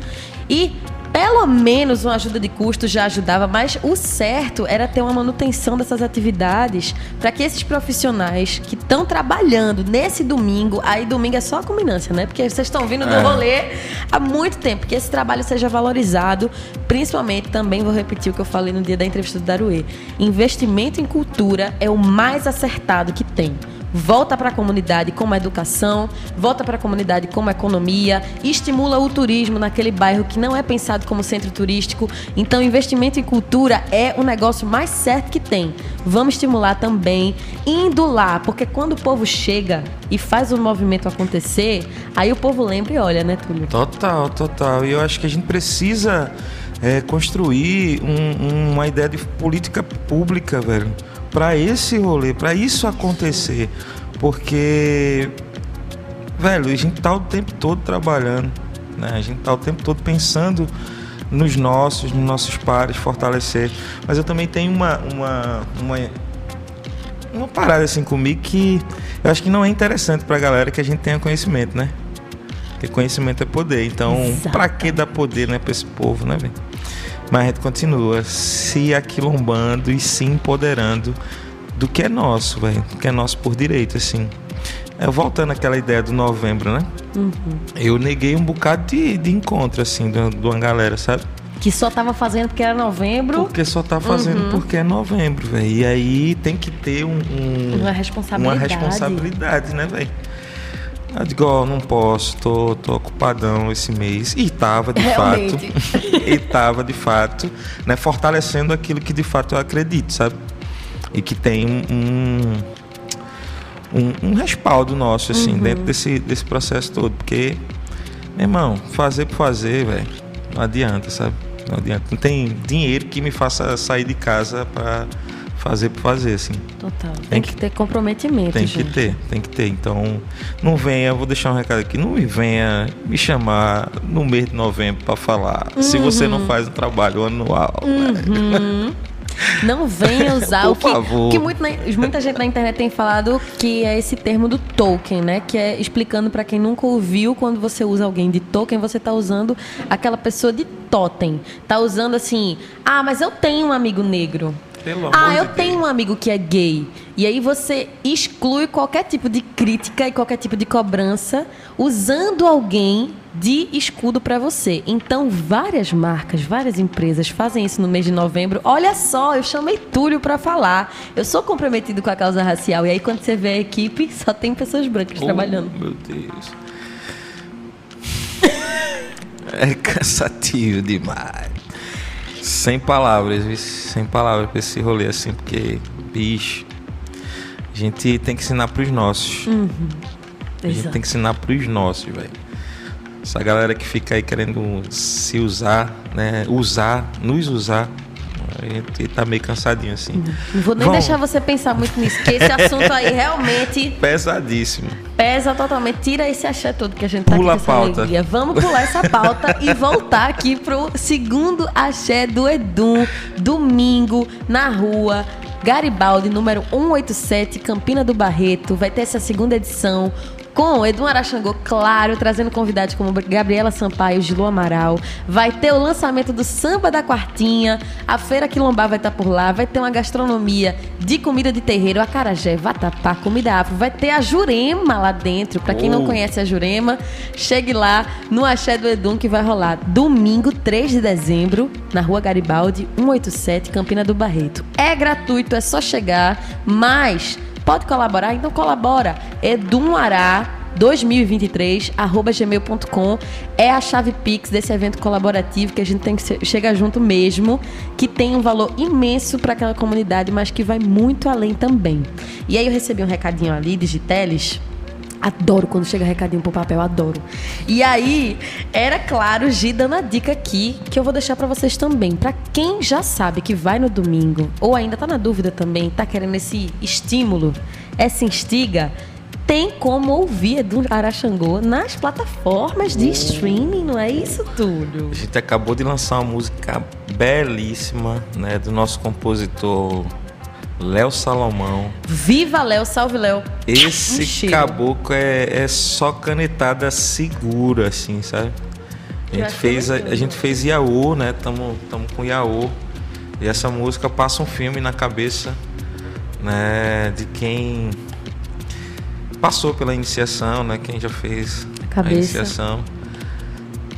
e pelo menos uma ajuda de custo já ajudava, mas o certo era ter uma manutenção dessas atividades para que esses profissionais que estão trabalhando nesse domingo, aí domingo é só a culminância, né? Porque vocês estão vindo do É. rolê há muito tempo, que esse trabalho seja valorizado, principalmente também vou repetir o que eu falei no dia da entrevista do Daruê. Investimento em cultura é o mais acertado que tem volta para a comunidade como educação, volta para a comunidade como economia, estimula o turismo naquele bairro que não é pensado como centro turístico. Então, investimento em cultura é o negócio mais certo que tem. Vamos estimular também indo lá, porque quando o povo chega e faz o movimento acontecer, aí o povo lembra e olha, né, Túlio? Total, total. E eu acho que a gente precisa é, construir um- uma ideia de política pública, velho, para esse rolê, para isso acontecer. Porque, velho, a gente tá o tempo todo trabalhando, né? A gente tá o tempo todo pensando nos nossos, nos nossos pares, fortalecer. Mas eu também tenho uma, uma, uma uma parada assim comigo que eu acho que não é interessante pra galera que a gente tenha conhecimento, né? Porque conhecimento é poder. Então, Exato. pra que dar poder, né, pra esse povo, né, velho? Mas a gente continua se aquilombando e se empoderando do que é nosso, velho. Do que é nosso por direito, assim. É, voltando àquela ideia do novembro, né? Eu neguei um bocado de, de encontro, assim, de, de uma galera, sabe? Que só tava fazendo porque era novembro, Porque só tá fazendo porque é novembro, velho. E aí tem que ter um, um- uma responsabilidade. uma responsabilidade, né, velho? Eu digo, ó, não posso, tô, tô ocupadão esse mês. E tava, de Realmente. fato. e tava, de fato, né, fortalecendo aquilo que de fato eu acredito, sabe? E que tem um, um, um respaldo nosso, assim, Uhum. dentro desse, desse processo todo. Porque, meu irmão, fazer por fazer, velho, não adianta, sabe? Não adianta. Não tem dinheiro que me faça sair de casa pra fazer por fazer, assim. Total. Tem, Tem que, que- ter comprometimento, Tem gente. que ter, tem que ter. Então, não venha, vou deixar um recado aqui, não me venha me chamar no mês de novembro para falar se você Uhum. não faz um trabalho anual. velho. Não venha usar o que, favor. que muito muita gente na internet tem falado que é esse termo do token, né? Que é explicando pra quem nunca ouviu, quando você usa alguém de token, você tá usando aquela pessoa de totem. Tá usando assim, ah, mas eu tenho um amigo negro. Pelo ah, eu de tenho um amigo que é gay. E aí você exclui qualquer tipo de crítica e qualquer tipo de cobrança usando alguém de escudo para você. Então, várias marcas, várias empresas fazem isso no mês de novembro. Olha só, eu chamei Túlio para falar. Eu sou comprometido com a causa racial. E aí, quando você vê a equipe, só tem pessoas brancas Oh, trabalhando. Meu Deus. É cansativo demais. Sem palavras, viu? sem palavras pra esse rolê assim, porque, bicho, a gente tem que ensinar pros nossos. Uhum. A gente tem que ensinar pros nossos, velho. Essa galera que fica aí querendo se usar, né? Usar, nos usar. A gente tá meio cansadinho assim. Não vou nem Vamos. deixar você pensar muito nisso, porque esse assunto aí realmente Pesadíssimo. pesa totalmente. Tira esse axé todo que a gente tá Pula aqui a pauta. alegria. Vamos pular essa pauta e voltar aqui pro segundo axé do Edu, domingo, na rua. Garibaldi, número 187, Campina do Barreto. Vai ter essa segunda edição com Edu Araxangô, claro, trazendo convidados como Gabriela Sampaio, Gilu Amaral. Vai ter o lançamento do Samba da Quartinha. A Feira Quilombar vai estar por lá. Vai ter uma gastronomia de comida de terreiro, acarajé, vatapá, comida afro. Vai ter a Jurema lá dentro. Pra quem não Oh. conhece a Jurema, chegue lá no Axé do Edum que vai rolar domingo, 3 de dezembro, na Rua Garibaldi, 187, Campina do Barreto. É gratuito, é só chegar, mas pode colaborar, então colabora. Edumará 2023 arroba gmail.com é a chave Pix desse evento colaborativo que a gente tem que chegar junto mesmo, que tem um valor imenso para aquela comunidade, mas que vai muito além também. E aí eu recebi um recadinho ali, Digiteles, Adoro quando chega recadinho pro papel, adoro. E aí, era claro, Gi dando a dica aqui, que eu vou deixar pra vocês também. Pra quem já sabe que vai no domingo, ou ainda tá na dúvida também, tá querendo esse estímulo, essa instiga, tem como ouvir Edu Araxangô nas plataformas de streaming, não é isso tudo? A gente acabou de lançar uma música belíssima, né, do nosso compositor Léo Salomão. Viva Léo, salve Léo. Esse caboclo é, é só canetada segura, assim, sabe? A gente fez, a, a gente fez Iaô, né? Tamo, tamo com Iaô. E essa música passa um filme na cabeça, né? De quem passou pela iniciação, né? Quem já fez a Cabeça. iniciação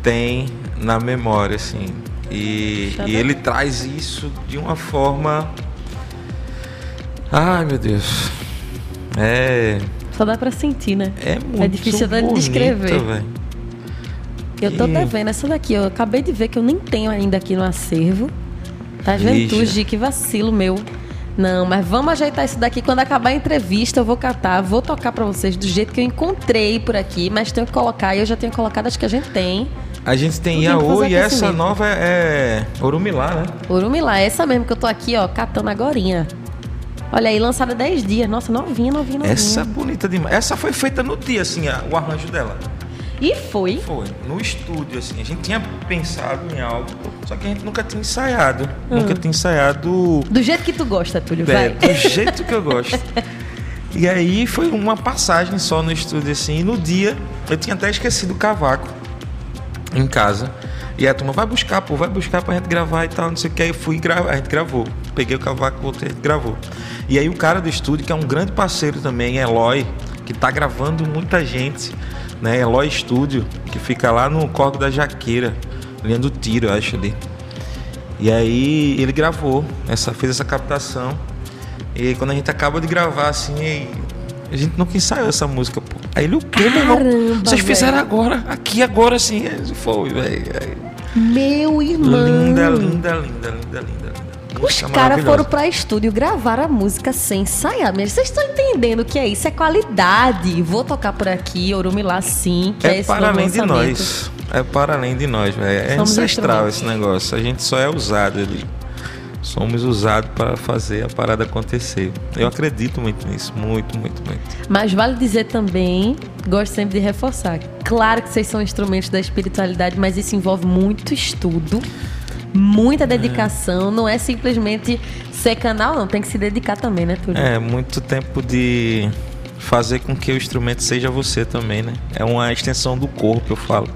tem na memória, assim. E, e ele traz isso de uma forma. Ai, meu Deus. É. Só dá pra sentir, né? É muito difícil até de descrever. Eu tô devendo essa daqui, eu acabei de ver que eu nem tenho ainda aqui no acervo. Tá. Gi? Que vacilo meu. Não, mas vamos ajeitar isso daqui. Quando acabar a entrevista, eu vou catar, vou tocar pra vocês do jeito que eu encontrei por aqui, mas tenho que colocar, e eu já tenho colocado, acho que a gente tem. A gente tem Iaô e essa nova é Orumilá, né? Urumilá, essa mesmo que eu tô aqui, ó, catando agorinha. Olha aí, lançada há 10 dias. Nossa, novinha, novinha, novinha. Essa é bonita demais. Essa foi feita no dia, assim, a- o arranjo dela. E foi. Foi, no estúdio, assim. A gente tinha pensado em algo, só que a gente nunca tinha ensaiado. Nunca tinha ensaiado Do jeito que tu gosta, Túlio, é, Hum. vai. do jeito que eu gosto. E aí foi uma passagem só no estúdio, assim. E no dia, eu tinha até esquecido o cavaco em casa. E a turma, vai buscar, pô, vai buscar pra gente gravar e tal, não sei o que. Aí eu fui gravar, a gente gravou. Peguei o cavaco, voltei, a gente gravou. E aí o cara do estúdio, que é um grande parceiro também, Eloy, que tá gravando muita gente, né? Eloy Studio, que fica lá no Corgo da Jaqueira, linha do tiro, eu acho ali. E aí ele gravou, essa, fez essa captação. E quando a gente acaba de gravar, assim, a gente nunca ensaiou essa música, pô. Aí ele, o quê, meu irmão? Vocês fizeram agora, aqui, agora, assim. Foi, velho. Meu irmão. Linda, linda, linda, linda, linda, linda. Os Música caras foram pra estúdio gravar a música sem ensaiar. Vocês estão entendendo o que é isso? É qualidade. Vou tocar por aqui, Orumilá sim, que é, É para além de nós. É para além de nós, velho. É ancestral esse negócio. A gente só é usado ali. Somos usados para fazer a parada acontecer. Eu acredito muito nisso. Muito, muito, muito. Mas vale dizer também, gosto sempre de reforçar. Claro que vocês são instrumentos da espiritualidade, mas isso envolve muito estudo, muita dedicação. Não é simplesmente ser canal, não. Tem que se dedicar também, né, Túlio? É, muito tempo de fazer com que o instrumento seja você também, né? É uma extensão do corpo, eu falo.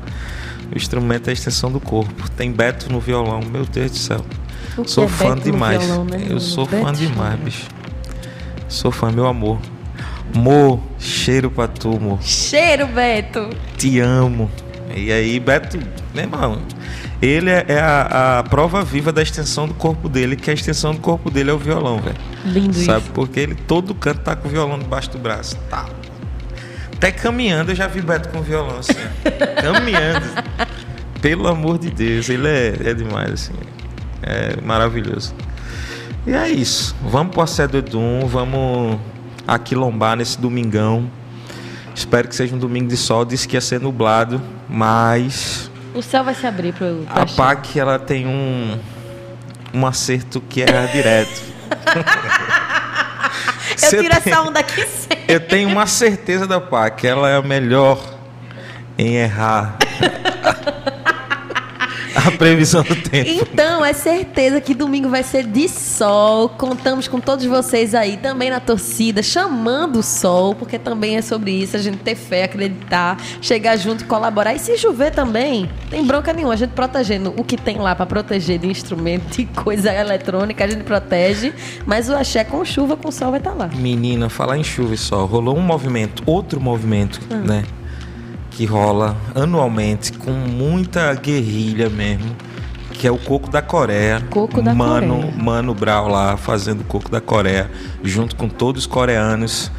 O instrumento é a extensão do corpo. Tem Beto no violão, meu Deus do céu. Que Sou é fã Beto demais. violão, né, eu sou Beto fã demais, bicho. Sou fã, meu amor. Mo, cheiro pra tu, mo. Cheiro, Beto! Te amo. E aí, Beto, meu irmão, ele é é a, a prova viva da extensão do corpo dele, que a extensão do corpo dele é o violão, velho. Lindo Sabe? isso. Porque ele todo canto tá com o violão debaixo do braço. Tá. Até caminhando eu já vi Beto com violão assim. caminhando. Pelo amor de Deus, ele é, é demais, assim. É maravilhoso. E é isso. Vamos pro Acé do Edum, vamos aquilombar nesse domingão. Espero que seja um domingo de sol. Disse que ia ser nublado, mas. O céu vai se abrir pro. A PAC ela tem um, um acerto que é direto. eu tiro tem, essa onda aqui sempre. Eu tenho uma certeza da PAC, ela é a melhor em errar. a previsão do tempo. Então, é certeza que domingo vai ser de sol. Contamos com todos vocês aí, também na torcida, chamando o sol, porque também é sobre isso, a gente ter fé, acreditar, chegar junto e colaborar. E se chover também, tem bronca nenhuma. A gente protegendo o que tem lá para proteger de instrumento e coisa eletrônica, a gente protege. Mas o axé com chuva, com sol vai estar tá lá. Menina, falar em chuva e sol, rolou um movimento, outro movimento, ah. né? Que rola anualmente com muita guerrilha mesmo, que é o Coco da Coreia. Coco da Mano, Coreia. Mano Brau lá fazendo Coco da Coreia, junto com todos os coreanos.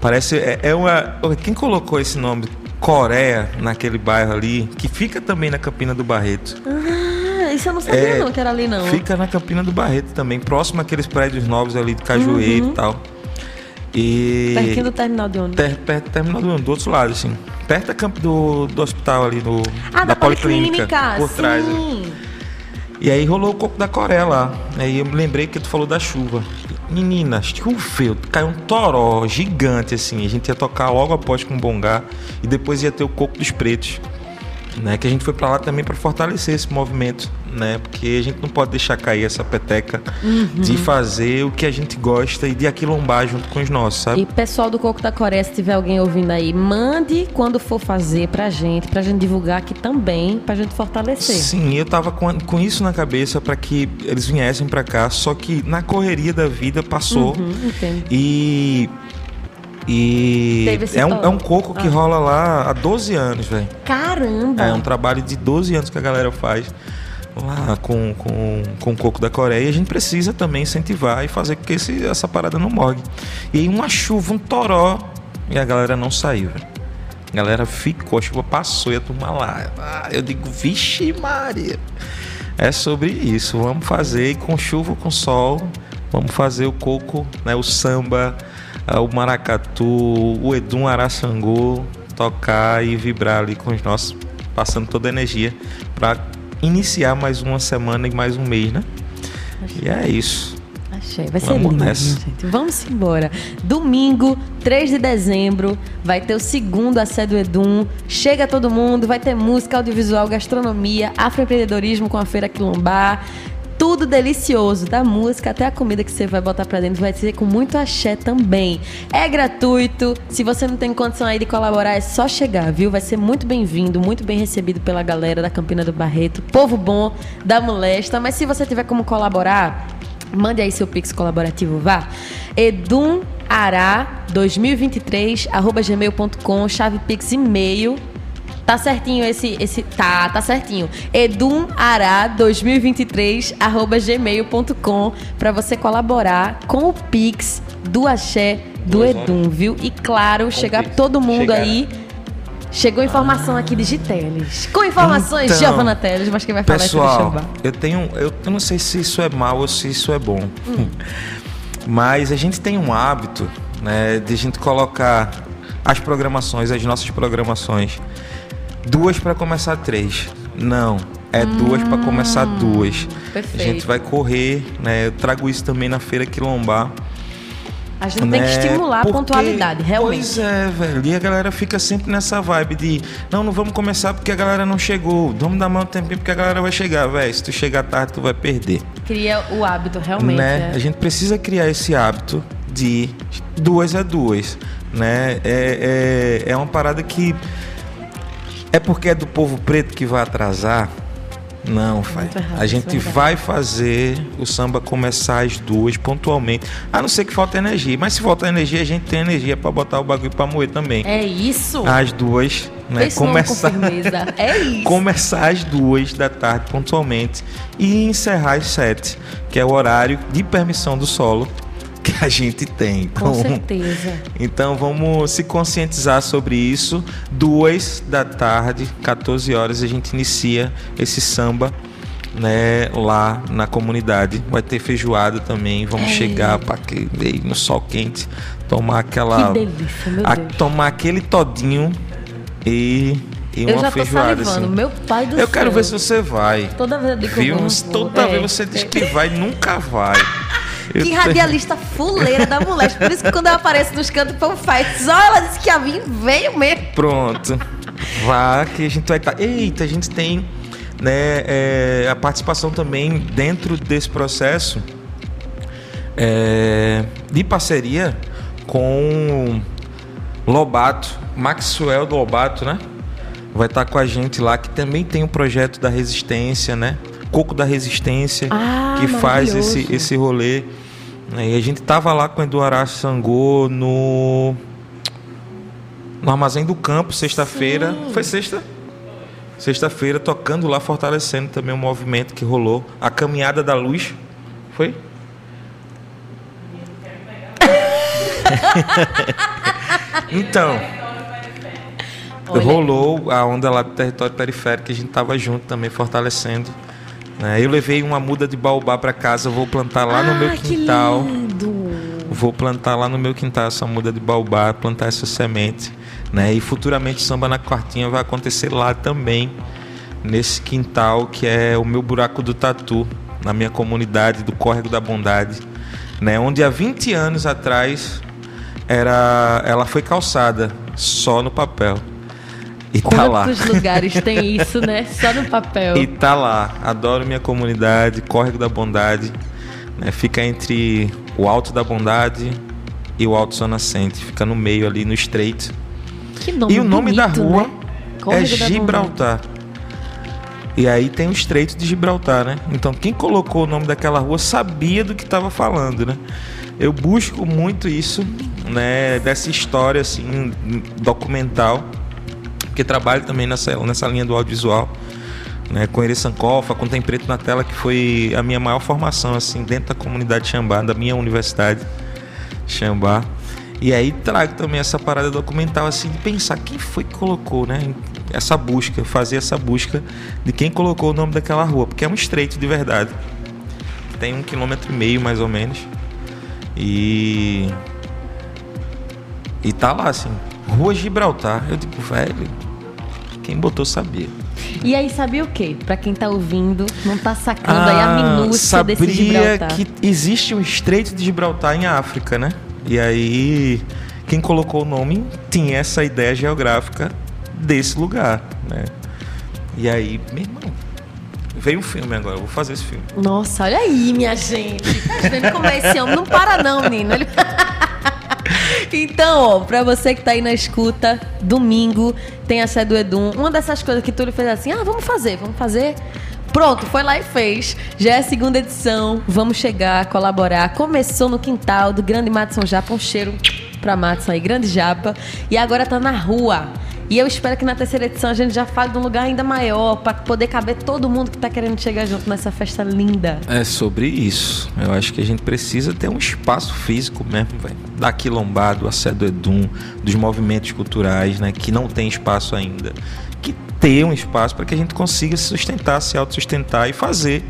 Parece. É, é uma. Quem colocou esse nome Coreia naquele bairro ali, que fica também na Campina do Barreto. Ah, isso eu não sabia é, não, que era ali não. Fica na Campina do Barreto também, próximo àqueles prédios novos ali de Cajueiro uhum. e tal. E. Pertinho do terminal de ônibus. Ter, perto do terminal de ônibus, do outro lado, assim perto do, do hospital ali, no, ah, da, da policlínica, policlínica, por trás. Sim. E aí rolou o coco da Coreia lá. Aí eu me lembrei que tu falou da chuva. Menina, choveu, caiu um toró gigante assim. A gente ia tocar logo após com o Bongá e depois ia ter o coco dos pretos né? Que a gente foi para lá também para fortalecer esse movimento, né? Porque a gente não pode deixar cair essa peteca uhum. de fazer o que a gente gosta e de aquilombar junto com os nossos, sabe? E pessoal do Coco da Coreia, se tiver alguém ouvindo aí, mande quando for fazer pra gente, pra gente divulgar aqui também, pra gente fortalecer. Sim, eu tava com, com isso na cabeça para que eles viessem para cá, só que na correria da vida passou. Uhum. E e é um, é um coco que ah. rola lá há 12 anos, velho. Caramba! É um trabalho de 12 anos que a galera faz lá com, com, com o coco da Coreia. E a gente precisa também incentivar e fazer com que esse, essa parada não morre. E aí uma chuva, um toró, e a galera não saiu, velho. A galera ficou, a chuva passou e a turma lá. Ah, eu digo, vixe Maria. É sobre isso. Vamos fazer com chuva, com sol. Vamos fazer o coco, né, o samba, o maracatu, o Edum Araçangu tocar e vibrar ali com os nossos, passando toda a energia para iniciar mais uma semana e mais um mês, né? Achei. E é isso. Achei. Vai ser lindo, gente. Vamos embora. Domingo, 3 de dezembro, vai ter o segundo Assédio Edum. Chega todo mundo, vai ter música, audiovisual, gastronomia, afroempreendedorismo com a Feira Quilombar tudo delicioso, da música até a comida que você vai botar pra dentro, vai ser com muito axé também. É gratuito, se você não tem condição aí de colaborar, é só chegar, viu? Vai ser muito bem-vindo, muito bem recebido pela galera da Campina do Barreto, povo bom da molesta, mas se você tiver como colaborar, mande aí seu pix colaborativo, vá. Edumara 2023 arroba gmail.com, chave pix e-mail Tá certinho esse. esse tá, tá certinho. edumará2023 arroba gmail.com para você colaborar com o Pix do Axé do Edum, viu? E claro, com chegar Pix. todo mundo Chegar. aí. Chegou informação aqui de Giteles. Com informações, então, Giovana Teles, mas quem vai falar pessoal, é eu tenho. Eu, eu não sei se isso é mal ou se isso é bom. Hum. Mas a gente tem um hábito, né, de a gente colocar as programações, as nossas programações duas para começar três. Não, é hum, duas para começar duas. Perfeito. A gente vai correr, né? Eu trago isso também na feira quilombar. A gente né? tem que estimular porque, a pontualidade, realmente. Pois é, velho. E a galera fica sempre nessa vibe de não, não vamos começar porque a galera não chegou. Vamos dar mais um tempinho porque a galera vai chegar, velho. Se tu chegar tarde, tu vai perder. Cria o hábito, realmente. Né? É. A gente precisa criar esse hábito de duas a duas. Né? É, é, é uma parada que é porque é do povo preto que vai atrasar? Não, faz. A gente vai fazer o samba começar às duas pontualmente. A não ser que falta energia. Mas se falta energia, a gente tem energia para botar o bagulho para moer também. É isso? Às duas, né? Começar, é isso. começar às duas da tarde pontualmente e encerrar às sete, que é o horário de permissão do solo que a gente tem. Então, Com certeza. Então vamos se conscientizar sobre isso. Duas da tarde, 14 horas, a gente inicia esse samba né, lá na comunidade. Vai ter feijoada também. Vamos é. chegar para no sol quente, tomar aquela. Que delícia, meu Deus. tomar aquele todinho e e eu uma já tô feijoada salivando. assim. Meu pai do eu céu. quero ver se você vai. Toda vez eu digo Viu? Toda é. vez você diz que vai, nunca vai. Que radialista fuleira da mulher. Por isso que quando eu apareço nos cantos, o povo faz. Só ela disse que ia vir, veio mesmo. Pronto. Vá que a gente vai estar. Eita, a gente tem né, é, a participação também dentro desse processo é, de parceria com Lobato, Maxwell do Lobato, né? Vai estar com a gente lá, que também tem um projeto da resistência, né? Coco da Resistência, Ah, que faz esse, esse rolê. Né? E a gente tava lá com o Eduardo Sangô no no Armazém do Campo, sexta-feira. Foi sexta? Sexta-feira, tocando lá, fortalecendo também o movimento que rolou. A Caminhada da Luz. Foi? então, Olha. rolou a onda lá do território periférico, que a gente tava junto também, fortalecendo. Né? Eu levei uma muda de baobá para casa, vou plantar lá no ah, meu que quintal. lindo. Vou plantar lá no meu quintal essa muda de baobá, plantar essa semente, né? E futuramente samba na quartinha vai acontecer lá também, nesse quintal que é o meu buraco do tatu, na minha comunidade do Córrego da Bondade, né? Onde há 20 anos atrás era ela foi calçada só no papel. E tá lá. Quantos lugares tem isso, né? Só no papel. E tá lá. Adoro minha comunidade, Córrego da Bondade. né? Fica entre o Alto da Bondade e o Alto São Nascente. Fica no meio ali, no estreito. Que nome e o nome da bonito, rua né? é da Bondade. Gibraltar. E aí tem o Estreito de Gibraltar, né? Então quem colocou o nome daquela rua sabia do que estava falando, né? Eu busco muito isso, né? Dessa história assim documental, porque trabalho também nessa nessa linha do audiovisual, né? Com Ere Sankofa, com Tem Preto na Tela, que foi a minha maior formação assim dentro da comunidade Xambá, da minha universidade Xambá. E aí trago também essa parada documental assim de pensar quem foi que colocou, né? Essa busca, fazer essa busca de quem colocou o nome daquela rua, porque é um estreito de verdade. Tem um quilômetro e meio mais ou menos. E. E tá lá assim, Rua Gibraltar. Eu digo, velho, quem botou sabia. E aí, sabia o quê? Pra quem tá ouvindo, não tá sacando aí a minúcia desse Ah, sabia Gibraltar. que existe um Estreito de Gibraltar em África, né? E aí, quem colocou o nome tinha essa ideia geográfica desse lugar, né? E aí, meu irmão, veio um filme agora, eu vou fazer esse filme. Nossa, olha aí, minha gente. Tá vendo como é esse homem? Não para não, menino. Ele- Então, ó, pra você que tá aí na escuta, domingo tem a sede do Edum. Uma dessas coisas que Túlio fez assim, ah, vamos fazer, vamos fazer. Pronto, foi lá e fez. Já é a segunda edição. Vamos chegar, colaborar. Começou no quintal do grande Matson Japa. Um cheiro pra Matson aí, grande Japa. E agora tá na rua. E eu espero que na terceira edição a gente já fale de um lugar ainda maior, pra poder caber todo mundo que tá querendo chegar junto nessa festa linda. É sobre isso. Eu acho que a gente precisa ter um espaço físico mesmo, velho. Da quilombado, a Sé do Edum, dos movimentos culturais, né? Que não tem espaço ainda. Que ter um espaço para que a gente consiga se sustentar, se autossustentar e fazer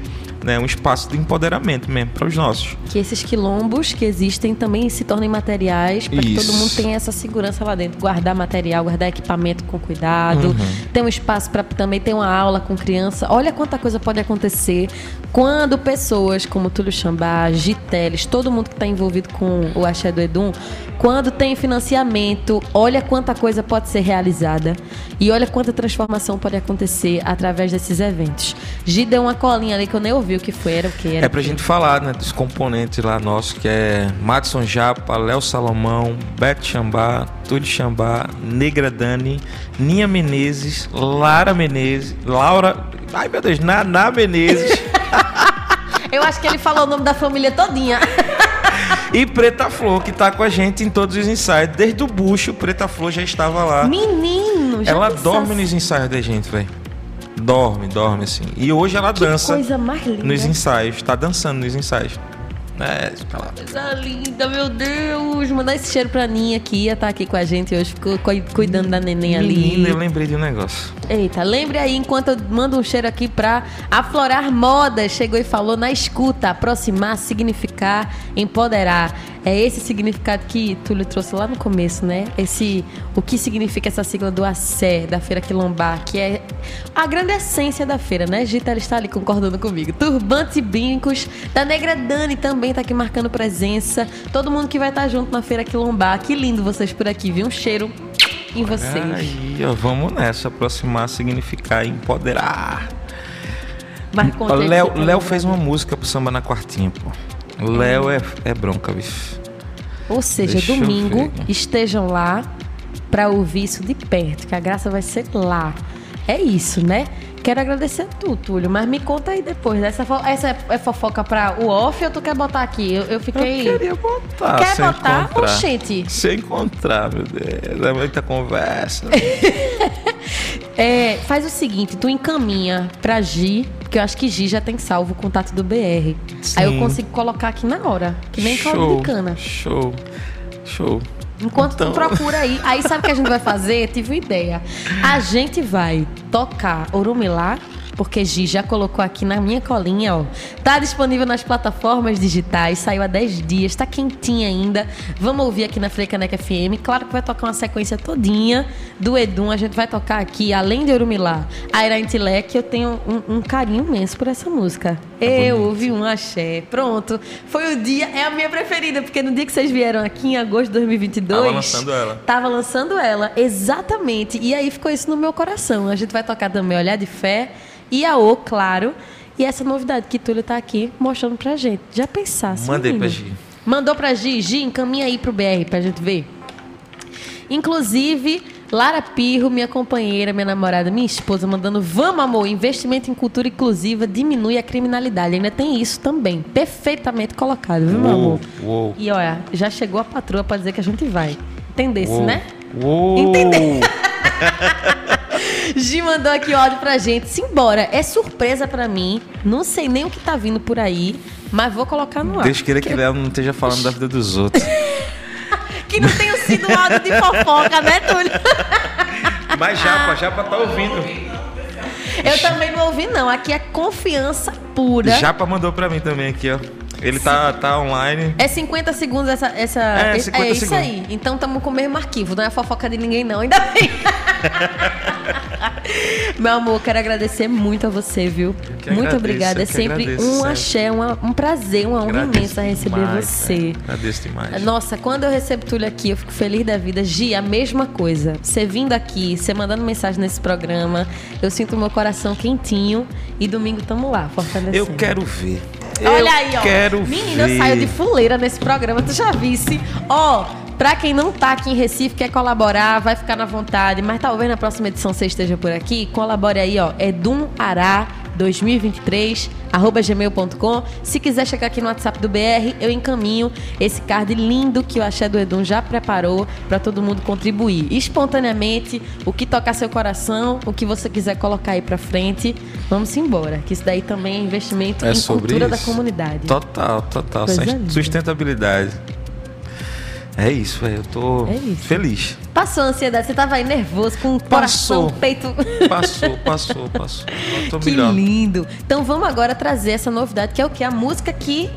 né, um espaço de empoderamento mesmo para os nossos. Que esses quilombos que existem também se tornem materiais para que todo mundo tenha essa segurança lá dentro. Guardar material, guardar equipamento com cuidado. Uhum. Ter um espaço para também ter uma aula com criança. Olha quanta coisa pode acontecer quando pessoas como Túlio Xambá, Giteles, todo mundo que está envolvido com o Axé do Edum, quando tem financiamento, olha quanta coisa pode ser realizada. E olha quanta transformação pode acontecer através desses eventos. Gi deu uma colinha ali que eu nem ouvi o que foi, era o que? Era É pra gente falar, né, dos componentes lá nossos, que é Madison Japa, Léo Salomão, Beto Xambá, Túlio Xambá, Negra Dani, Ninha Menezes, Lara Menezes, Laura. Ai meu Deus, Naná Menezes Eu acho que ele falou o nome da família todinha. e Preta Flor, que tá com a gente em todos os ensaios. Desde o bucho, Preta Flor já estava lá. Menino, já ela pensasse? dorme nos ensaios da gente, velho. Dorme, dorme assim. E hoje ela Que dança nos ensaios, tá dançando nos ensaios. É, fica lá. Coisa linda, meu Deus. Mandar esse cheiro pra Ninha que ia estar aqui com a gente hoje, ficou cu- cuidando da neném ali. Menina, eu lembrei de um negócio. Eita, lembre aí, enquanto eu mando um cheiro aqui pra Aflorar Modas. Chegou e falou na escuta, aproximar, significar, empoderar. É esse significado que Túlio trouxe lá no começo, né? Esse, o que significa essa sigla do ACE, da Feira Quilombar, que é a grande essência da feira, né? Gita, ela está ali concordando comigo. Turbantes e brincos, da Negra Dani também tá aqui marcando presença. Todo mundo que vai estar junto na Feira Quilombar. Que lindo vocês por aqui, viu? Um cheiro em vocês. Aí, ó, vamos nessa. Aproximar, significar, empoderar. Léo, tá fez uma música pro samba na quartinha, pô. Léo é, é bronca, bicho. Ou seja, Deixa domingo estejam lá pra ouvir isso de perto, que a graça vai ser lá. É isso, né? Quero agradecer a tu, Túlio, mas me conta aí depois. Essa, fo- essa é- fofoca pra o off ou tu quer botar aqui? Eu, eu fiquei. Eu queria botar. Quer sem botar? encontrar. Oxente. Se encontrar, meu Deus. É muita conversa. É, faz o seguinte, tu encaminha pra Gi, porque eu acho que Gi já tem salvo o contato do BR. Aí eu Sim. consigo colocar aqui na hora, que nem caldo de cana. show, show. Enquanto Então- tu procura aí, aí sabe o que a gente vai fazer? Tive uma ideia. A gente vai tocar Orumilá, porque Gi já colocou aqui na minha colinha, ó. Tá disponível nas plataformas digitais, saiu há 10 dias, tá quentinha ainda. Vamos ouvir aqui na Frecaneca FM. Claro que vai tocar uma sequência todinha do Edum. A gente vai tocar aqui, além de Orumilá, a Ira Intilec, eu tenho um, um carinho imenso por essa música. É eu ouvi um axé. Pronto. Foi o dia, é a minha preferida, porque no dia que vocês vieram aqui, em agosto de 2022... Tava lançando ela. Tava lançando ela, exatamente. E aí ficou isso no meu coração. A gente vai tocar também Olhar de Fé e O, claro. E essa novidade que Túlio tá aqui mostrando pra gente. Já pensasse. Mandei menino? pra Gi. Mandou pra Gi. Gi, encaminha aí pro BR pra gente ver. Inclusive, Lara Pirro, minha companheira, minha namorada, minha esposa, mandando Vamos, amor, investimento em cultura inclusiva diminui a criminalidade. Ainda tem isso também. Perfeitamente colocado, viu, meu amor? Uou, E olha, já chegou a patroa pra dizer que a gente vai. Entendesse, uou, né? Uou. Entendeu? Gi mandou aqui o áudio pra gente. Simbora, é surpresa pra mim. Não sei nem o que tá vindo por aí, mas vou colocar no ar. Deus queira que Léo não esteja falando da vida dos outros. Que não tenha sido áudio de fofoca, né, Túlio? Mas Japa, Japa tá ouvindo. Eu também não ouvi, não. Aqui é confiança pura. Japa mandou pra mim também aqui, ó. Ele tá, tá online. É 50 segundos essa. essa É, é 50 isso aí. Então estamos com o mesmo arquivo. Não é fofoca de ninguém, não. Ainda bem. Meu amor, quero agradecer muito a você, viu? muito agradeço, obrigada. É sempre agradeço, um axé, uma- um prazer, uma honra imensa receber demais, você. né? Agradeço demais. Nossa, quando eu recebo Túlio aqui, eu fico feliz da vida. Gi, a mesma coisa. Você vindo aqui, você mandando mensagem nesse programa, eu sinto o meu coração quentinho e domingo tamo lá, fortalecendo. Eu quero ver. Olha aí, ó. Quero Menina, ver. eu saio de fuleira nesse programa, tu já visse. Ó, pra quem não tá aqui em Recife, quer colaborar, vai ficar na vontade, mas talvez na próxima edição você esteja por aqui, colabore aí, ó. Edum Ará 2023 arroba gmail.com. Se quiser chegar aqui no WhatsApp do BR, eu encaminho esse card lindo que o Axé do Edum já preparou pra todo mundo contribuir. Espontaneamente, o que tocar seu coração, o que você quiser colocar aí pra frente, vamos embora. Que isso daí também é investimento É em cultura da isso. comunidade. Total, total. Coisa. Sustentabilidade. É isso, velho. Eu tô É feliz. Passou a ansiedade, você tava aí nervoso, com o Passou. coração, peito. Passou, passou, passou. Que melhor. lindo. Então vamos agora trazer essa novidade, que é o que? A música que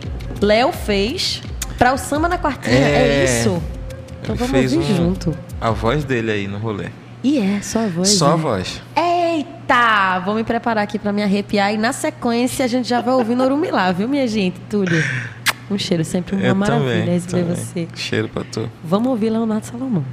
Léo fez pra o Samba na Quartinha. É, É. isso. Então vamos fez ouvir um- junto. A voz dele aí no rolê. E é, só a voz. Só a né? voz. Eita! Vou me preparar aqui pra me arrepiar e na sequência a gente já vai ouvir Norumilá, viu, minha gente? Túlio. Um cheiro, sempre uma eu maravilha também. também. você. Cheiro pra tu. Vamos ouvir Leonardo Salomão.